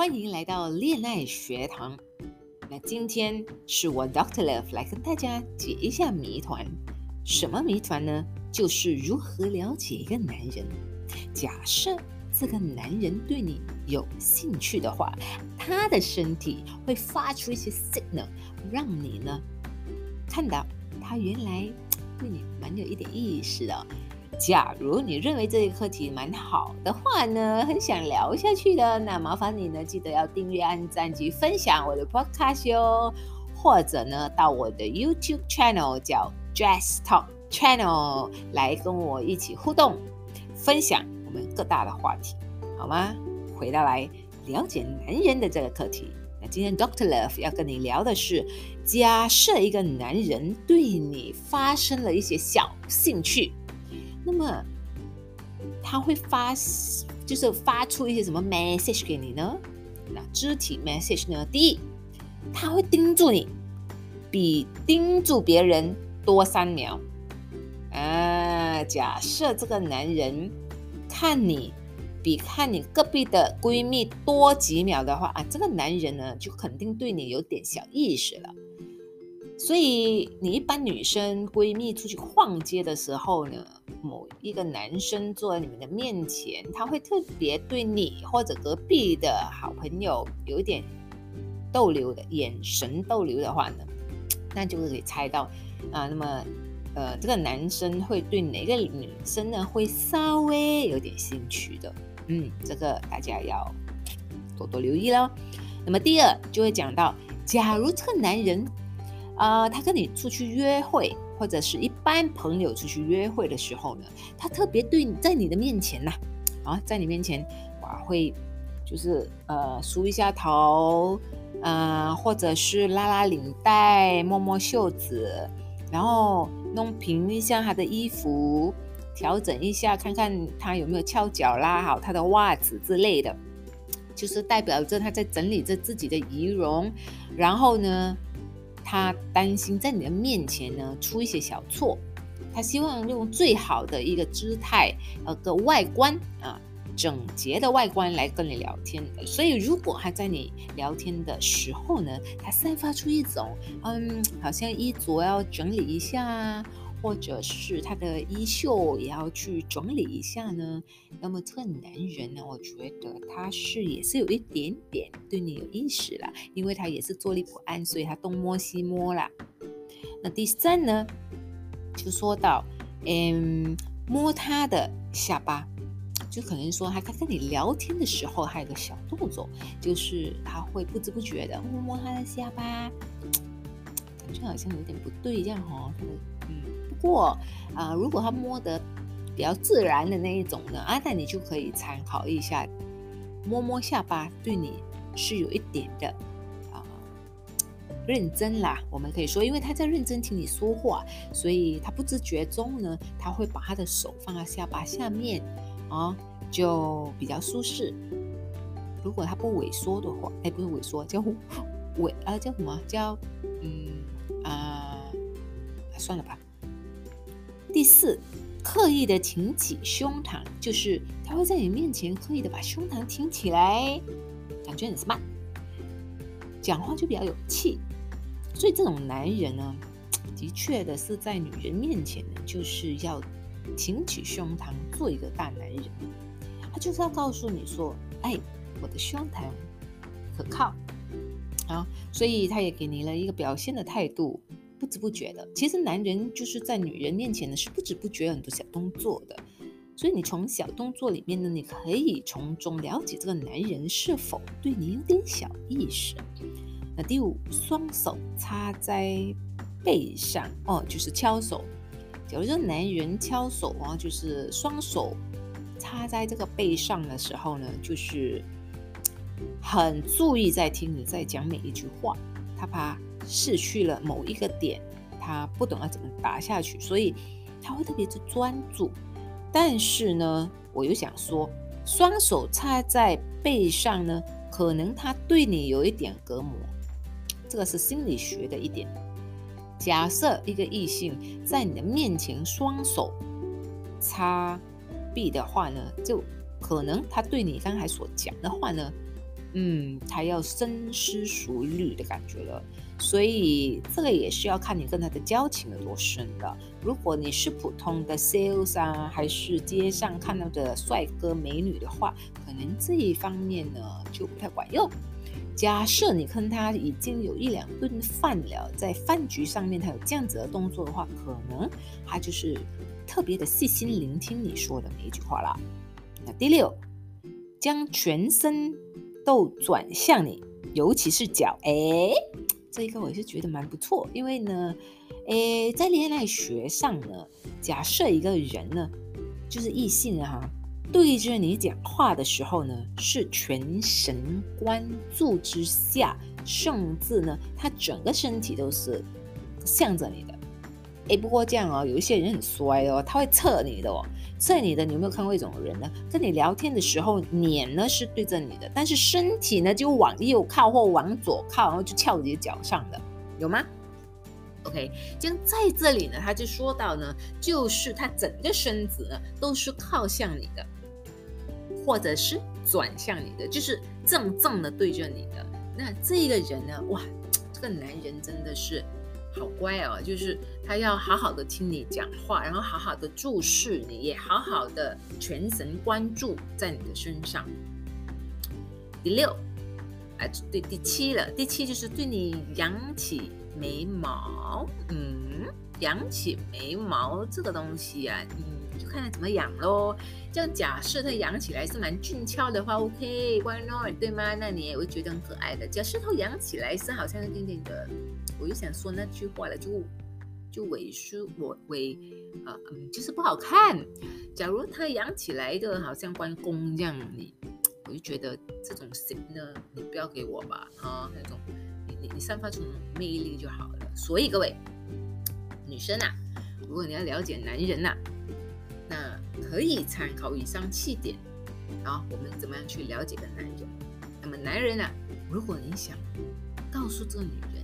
欢迎来到恋爱学堂。那今天是我 Doctor Love 来跟大家解一下谜团。什么谜团呢？就是如何了解一个男人。假设这个男人对你有兴趣的话，他的身体会发出一些 signal，让你呢看到他原来 对你蛮有一点意思的。假如你认为这个课题蛮好的话呢，很想聊下去的，那麻烦你呢记得要订阅、按赞及分享我的 podcast 哟，或者呢到我的 YouTube channel 叫 Jazz Talk Channel 来跟我一起互动，分享我们各大的话题，好吗？回到来了解男人的这个课题，那今天 Doctor Love 要跟你聊的是，假设一个男人对你发生了一些小兴趣。那么他会发，就是发出一些什么 message 给你呢？那肢体 message 呢？第一，他会盯住你，比盯住别人多三秒。啊，假设这个男人看你比看你隔壁的闺蜜多几秒的话啊，这个男人呢就肯定对你有点小意思了。所以，你一般女生闺蜜出去逛街的时候呢，某一个男生坐在你们的面前，他会特别对你或者隔壁的好朋友有一点逗留的眼神逗留的话呢，那就是可以猜到啊。那么，呃，这个男生会对哪个女生呢，会稍微有点兴趣的？嗯，这个大家要多多留意喽。那么，第二就会讲到，假如这个男人。啊，他跟你出去约会，或者是一般朋友出去约会的时候呢，他特别对你在你的面前呐，啊，在你面前哇，会就是呃梳一下头，嗯，或者是拉拉领带、摸摸袖子，然后弄平一下他的衣服，调整一下，看看他有没有翘脚，拉好他的袜子之类的，就是代表着他在整理着自己的仪容，然后呢。他担心在你的面前呢出一些小错，他希望用最好的一个姿态，呃，个外观啊，整洁的外观来跟你聊天。所以，如果他在你聊天的时候呢，他散发出一种，嗯，好像衣着要整理一下。或者是他的衣袖也要去整理一下呢？那么这个男人呢，我觉得他是也是有一点点对你有意思了，因为他也是坐立不安，所以他东摸西摸啦。那第三呢，就说到，嗯，摸他的下巴，就可能说他他跟你聊天的时候，还有个小动作，就是他会不知不觉的摸摸他的下巴，感觉好像有点不对这样哦，过啊，如果他摸得比较自然的那一种呢，啊，那你就可以参考一下，摸摸下巴，对你是有一点的啊认真啦。我们可以说，因为他在认真听你说话，所以他不知觉中呢，他会把他的手放在下巴下面啊，就比较舒适。如果他不萎缩的话，哎，不是萎缩，叫萎啊，叫什么叫嗯啊，算了吧。第四，刻意的挺起胸膛，就是他会在你面前刻意的把胸膛挺起来，感觉很 smart，讲话就比较有气。所以这种男人呢，的确的是在女人面前呢，就是要挺起胸膛，做一个大男人。他就是要告诉你说，哎，我的胸膛可靠啊，所以他也给你了一个表现的态度。不知不觉的，其实男人就是在女人面前呢，是不知不觉很多小动作的。所以你从小动作里面呢，你可以从中了解这个男人是否对你有点小意思。那第五，双手插在背上哦，就是敲手。假如说男人敲手啊，就是双手插在这个背上的时候呢，就是很注意在听你在讲每一句话，他怕。失去了某一个点，他不懂要怎么打下去，所以他会特别的专注。但是呢，我又想说，双手插在背上呢，可能他对你有一点隔膜，这个是心理学的一点。假设一个异性在你的面前双手插臂的话呢，就可能他对你刚才所讲的话呢，嗯，他要深思熟虑的感觉了。所以这个也是要看你跟他的交情有多深的。如果你是普通的 sales 啊，还是街上看到的帅哥美女的话，可能这一方面呢就不太管用。假设你跟他已经有一两顿饭了，在饭局上面他有这样子的动作的话，可能他就是特别的细心聆听你说的每一句话啦。那第六，将全身都转向你，尤其是脚，哎。这一个我是觉得蛮不错，因为呢，诶，在恋爱学上呢，假设一个人呢，就是异性啊，对着你讲话的时候呢，是全神贯注之下，甚至呢，他整个身体都是向着你的。哎，不过这样哦，有一些人很衰哦，他会测你的哦，测你的。你有没有看过一种人呢？跟你聊天的时候，脸呢是对着你的，但是身体呢就往右靠或往左靠，然后就翘你的脚上的，有吗？OK，这样在这里呢，他就说到呢，就是他整个身子呢都是靠向你的，或者是转向你的，就是正正的对着你的。那这个人呢，哇，这个男人真的是。好乖哦，就是他要好好的听你讲话，然后好好的注视你，也好好的全神贯注在你的身上。第六，哎，对，第七了。第七就是对你扬起眉毛，嗯，扬起眉毛这个东西啊，嗯，就看他怎么养喽。这样假设他养起来是蛮俊俏的话，OK，Why not？对吗？那你也会觉得很可爱的。假设他养起来是好像一点点的。我就想说那句话了，就就萎缩，我萎啊，嗯，就是不好看。假如他养起来的，好像关公这样，你我就觉得这种型呢，你不要给我吧，啊，那种你你你散发出魅力就好了。所以各位女生啊，如果你要了解男人呐，可以参考以上七点，好，我们怎么样去了解个男人？那么男人啊，如果你想告诉这个女人。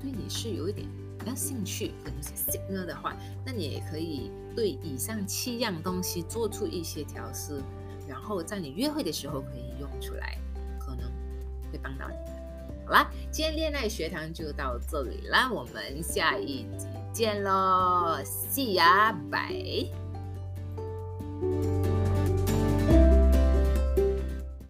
对你是有一点比较兴趣，可能是 signal 的话，那你也可以对以上七样东西做出一些调试，然后在你约会的时候可以用出来，可能会帮到你。好啦，今天恋爱学堂就到这里啦，我们下一集见喽，See ya，bye。